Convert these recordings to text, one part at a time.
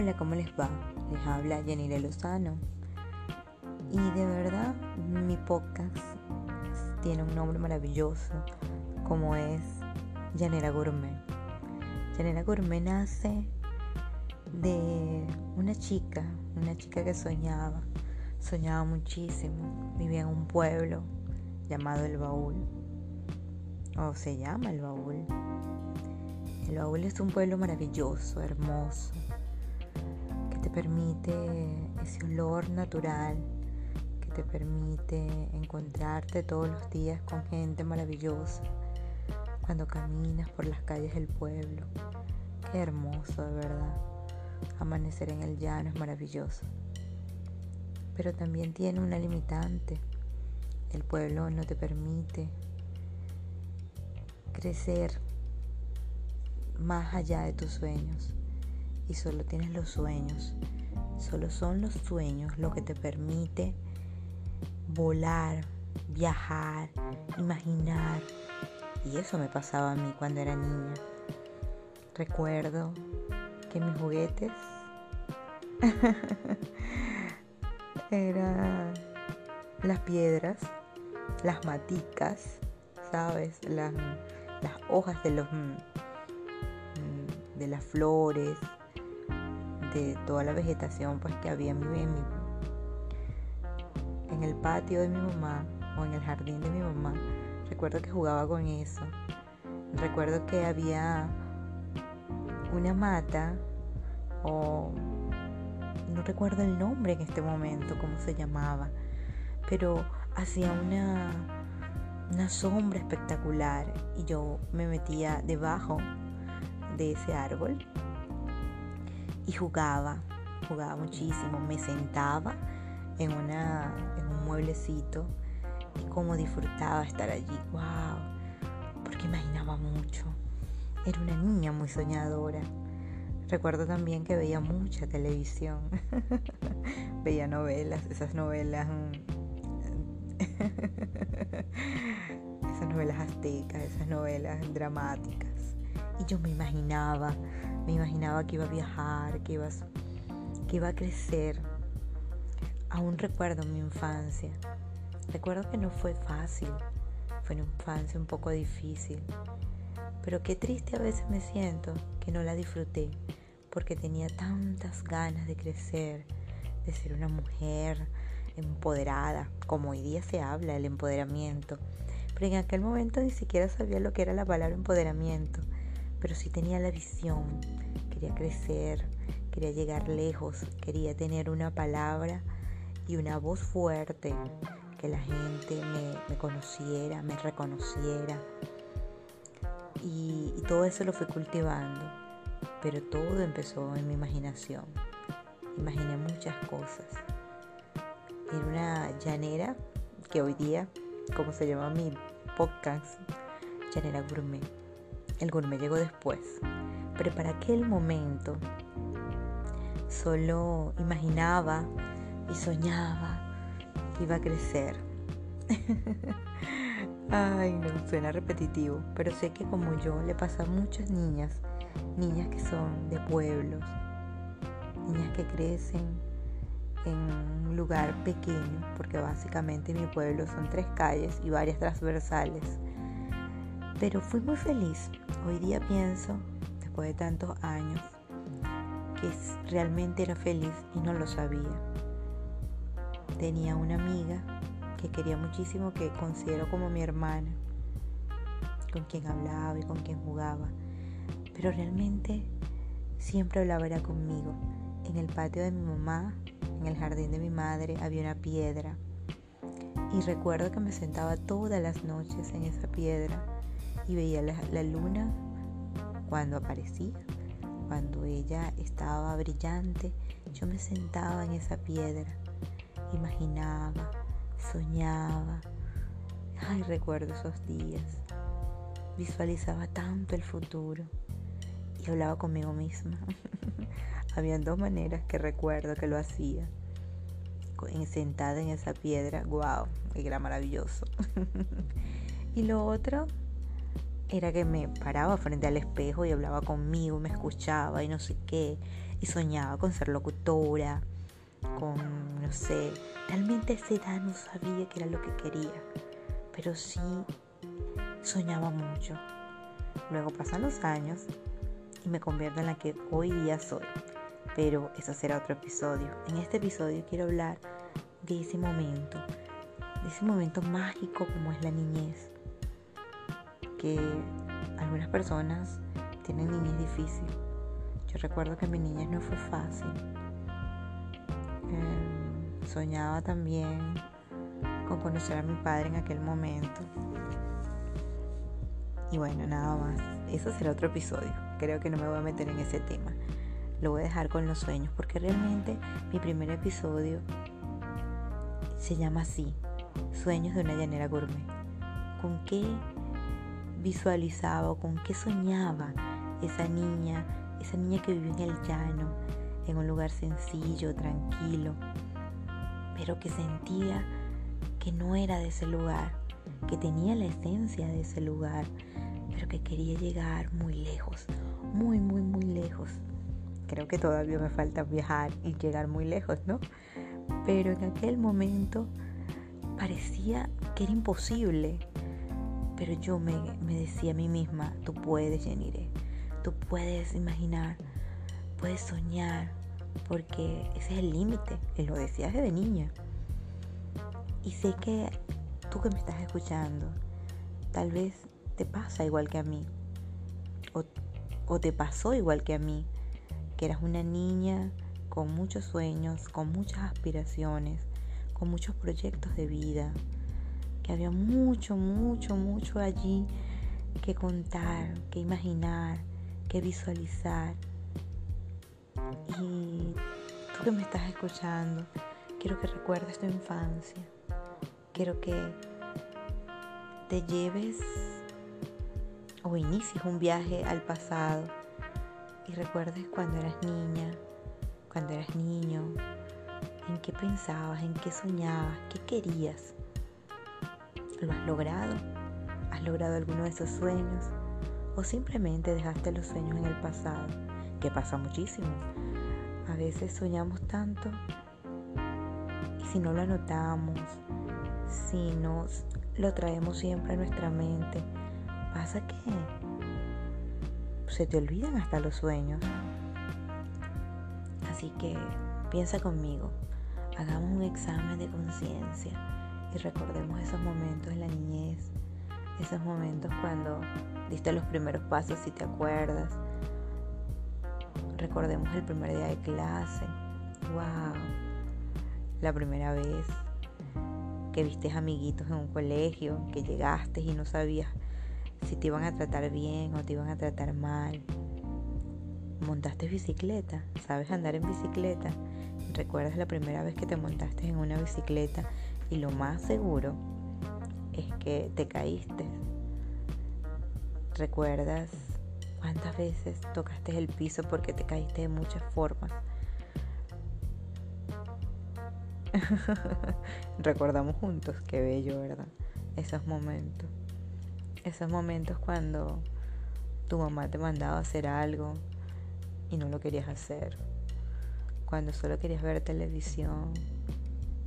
Hola, ¿cómo les va? Les habla Yanira Lozano. Y de verdad, mi podcast tiene un nombre maravilloso, como es Llanera Gourmet. Llanera Gourmet nace de una chica, una chica que soñaba, soñaba muchísimo, vivía en un pueblo llamado El Baúl, o se llama El Baúl. El Baúl es un pueblo maravilloso, hermoso, te permite ese olor natural, que te permite encontrarte todos los días con gente maravillosa cuando caminas por las calles del pueblo. Qué hermoso, de verdad. Amanecer en el llano es maravilloso. Pero también tiene una limitante. El pueblo no te permite crecer más allá de tus sueños. Y solo tienes los sueños. Solo son los sueños lo que te permite volar, viajar, imaginar. Y eso me pasaba a mí cuando era niña. Recuerdo que mis juguetes eran las piedras, las maticas, ¿sabes? Las, las hojas de los de las flores, de toda la vegetación pues que había en, mi, en el patio de mi mamá o en el jardín de mi mamá. Recuerdo que jugaba con eso. Recuerdo que había una mata o no recuerdo el nombre en este momento, cómo se llamaba, pero hacía una, una sombra espectacular y yo me metía debajo de ese árbol y jugaba, jugaba muchísimo, me sentaba en, una, en un mueblecito y como disfrutaba estar allí, wow, porque imaginaba mucho. Era una niña muy soñadora. Recuerdo también que veía mucha televisión, veía novelas, esas novelas, esas novelas aztecas, esas novelas dramáticas. Y yo me imaginaba, me imaginaba que iba a viajar, que iba, que iba a crecer. Aún recuerdo mi infancia. Recuerdo que no fue fácil, fue una infancia un poco difícil. Pero qué triste a veces me siento que no la disfruté porque tenía tantas ganas de crecer, de ser una mujer empoderada, como hoy día se habla del empoderamiento. Pero en aquel momento ni siquiera sabía lo que era la palabra empoderamiento pero sí tenía la visión, quería crecer, quería llegar lejos, quería tener una palabra y una voz fuerte, que la gente me, conociera, me reconociera. Y, y todo eso lo fui cultivando, pero todo empezó en mi imaginación. Imaginé muchas cosas. Era una llanera que hoy día, como se llama mi podcast, llanera gourmet el gourmet llegó después. Pero para aquel momento solo imaginaba y soñaba que iba a crecer. Ay, no, suena repetitivo, pero sé que como yo le pasa a muchas niñas, niñas que son de pueblos, niñas que crecen en un lugar pequeño, porque básicamente mi pueblo son tres calles y varias transversales pero fui muy feliz. Hoy día pienso, después de tantos años, que realmente era feliz y no lo sabía. Tenía una amiga que quería muchísimo, que considero como mi hermana, con quien hablaba y con quien jugaba. Pero realmente siempre hablaba conmigo. En el patio de mi mamá, en el jardín de mi madre, había una piedra. Y recuerdo que me sentaba todas las noches en esa piedra y veía la, luna cuando aparecía, cuando ella estaba brillante, yo me sentaba en esa piedra, imaginaba, soñaba. Ay, recuerdo esos días. Visualizaba tanto el futuro y hablaba conmigo misma. Habían dos maneras que recuerdo que lo hacía. Sentada en esa piedra, wow, era maravilloso. y lo otro era que me paraba frente al espejo y hablaba conmigo, me escuchaba y no sé qué, y soñaba con ser locutora, con, no sé, realmente a esa edad no sabía qué era lo que quería, pero sí soñaba mucho. Luego pasan los años y me convierto en la que hoy día soy, pero eso será otro episodio. En este episodio quiero hablar de ese momento, de ese momento mágico como es la niñez que algunas personas tienen niñez difícil. Yo recuerdo que mi niñez no fue fácil. Em, soñaba también con conocer a mi padre en aquel momento. Y bueno, nada más. Eso será otro episodio. Creo que no me voy a meter en ese tema. Lo voy a dejar con los sueños porque realmente mi primer episodio se llama así. Sueños de una llanera gourmet. ¿Con qué visualizaba o con qué soñaba esa niña, esa niña que vivió en el llano, en un lugar sencillo, tranquilo, pero que sentía que no era de ese lugar, que tenía la esencia de ese lugar, pero que quería llegar muy lejos, muy, muy, muy lejos. Creo que todavía me falta viajar y llegar muy lejos, ¿no? Pero en aquel momento parecía que era imposible, pero yo me, decía a mí misma, tú puedes, Jenire, tú puedes imaginar, puedes soñar, porque ese es el límite, lo decía desde niña. Y sé que tú que me estás escuchando, tal vez te pasa igual que a mí, o, o te pasó igual que a mí, que eras una niña con muchos sueños, con muchas aspiraciones, con muchos proyectos de vida, había mucho, mucho, mucho allí que contar, que imaginar, que visualizar. Y tú que me estás escuchando, quiero que recuerdes tu infancia. Quiero que te lleves o inicies un viaje al pasado y recuerdes cuando eras niña, cuando eras niño, en qué pensabas, en qué soñabas, qué querías. ¿Lo has logrado? ¿Has logrado alguno de esos sueños? ¿O simplemente dejaste los sueños en el pasado? Que pasa muchísimo. A veces soñamos tanto y si no lo anotamos, si no lo traemos siempre a nuestra mente, pasa que se te olvidan hasta los sueños. Así que piensa conmigo, hagamos un examen de conciencia y recordemos esos momentos en la niñez, esos momentos cuando diste los primeros pasos si te acuerdas. Recordemos el primer día de clase. ¡Wow! La primera vez que viste amiguitos en un colegio, que llegaste y no sabías si te iban a tratar bien o te iban a tratar mal. Montaste bicicleta, sabes andar en bicicleta. ¿Recuerdas la primera vez que te montaste en una bicicleta y lo más seguro es que te caíste. ¿Recuerdas cuántas veces tocaste el piso porque te caíste de muchas formas? Recordamos juntos, qué bello, ¿verdad? Esos momentos. Esos momentos cuando tu mamá te mandaba hacer algo y no lo querías hacer. Cuando solo querías ver televisión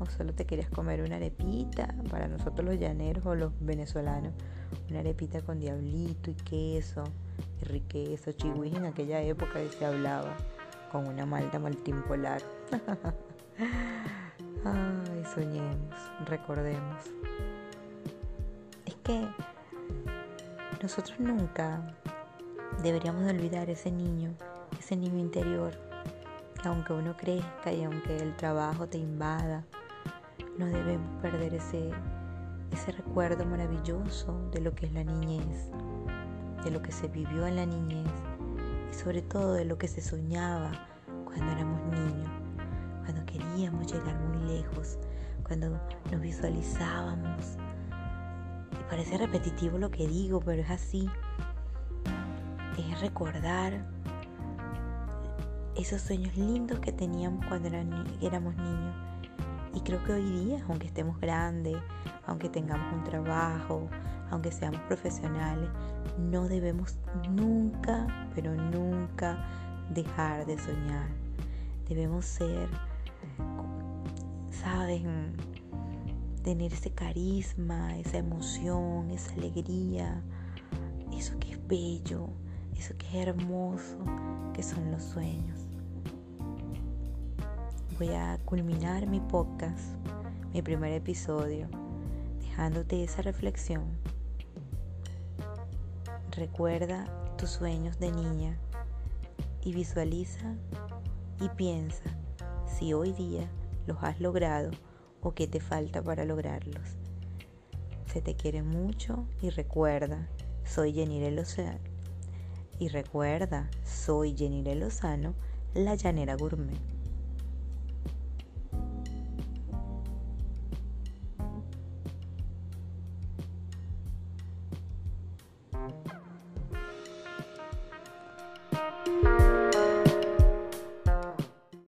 o solo te querías comer una arepita, para nosotros los llaneros o los venezolanos, una arepita con diablito y queso, y riqueza, chihuahua en aquella época que se hablaba, con una malta maltín polar. Ay, soñemos, recordemos. Es que nosotros nunca deberíamos de olvidar ese niño, ese niño interior, que aunque uno crezca y aunque el trabajo te invada, no debemos perder ese, ese recuerdo maravilloso de lo que es la niñez, de lo que se vivió en la niñez y sobre todo de lo que se soñaba cuando éramos niños, cuando queríamos llegar muy lejos, cuando nos visualizábamos. Y parece repetitivo lo que digo, pero es así. Es recordar esos sueños lindos que teníamos cuando éramos niños y creo que hoy día, aunque estemos grandes, aunque tengamos un trabajo, aunque seamos profesionales, no debemos nunca, pero nunca dejar de soñar. Debemos ser, ¿saben? Tener ese carisma, esa emoción, esa alegría, eso que es bello, eso que es hermoso, que son los sueños. Voy a culminar mi podcast, mi primer episodio, dejándote esa reflexión. Recuerda tus sueños de niña y visualiza y piensa si hoy día los has logrado o qué te falta para lograrlos. Se te quiere mucho y recuerda, soy Jenny Lozano. Y recuerda, soy Jenny Lozano, la llanera gourmet.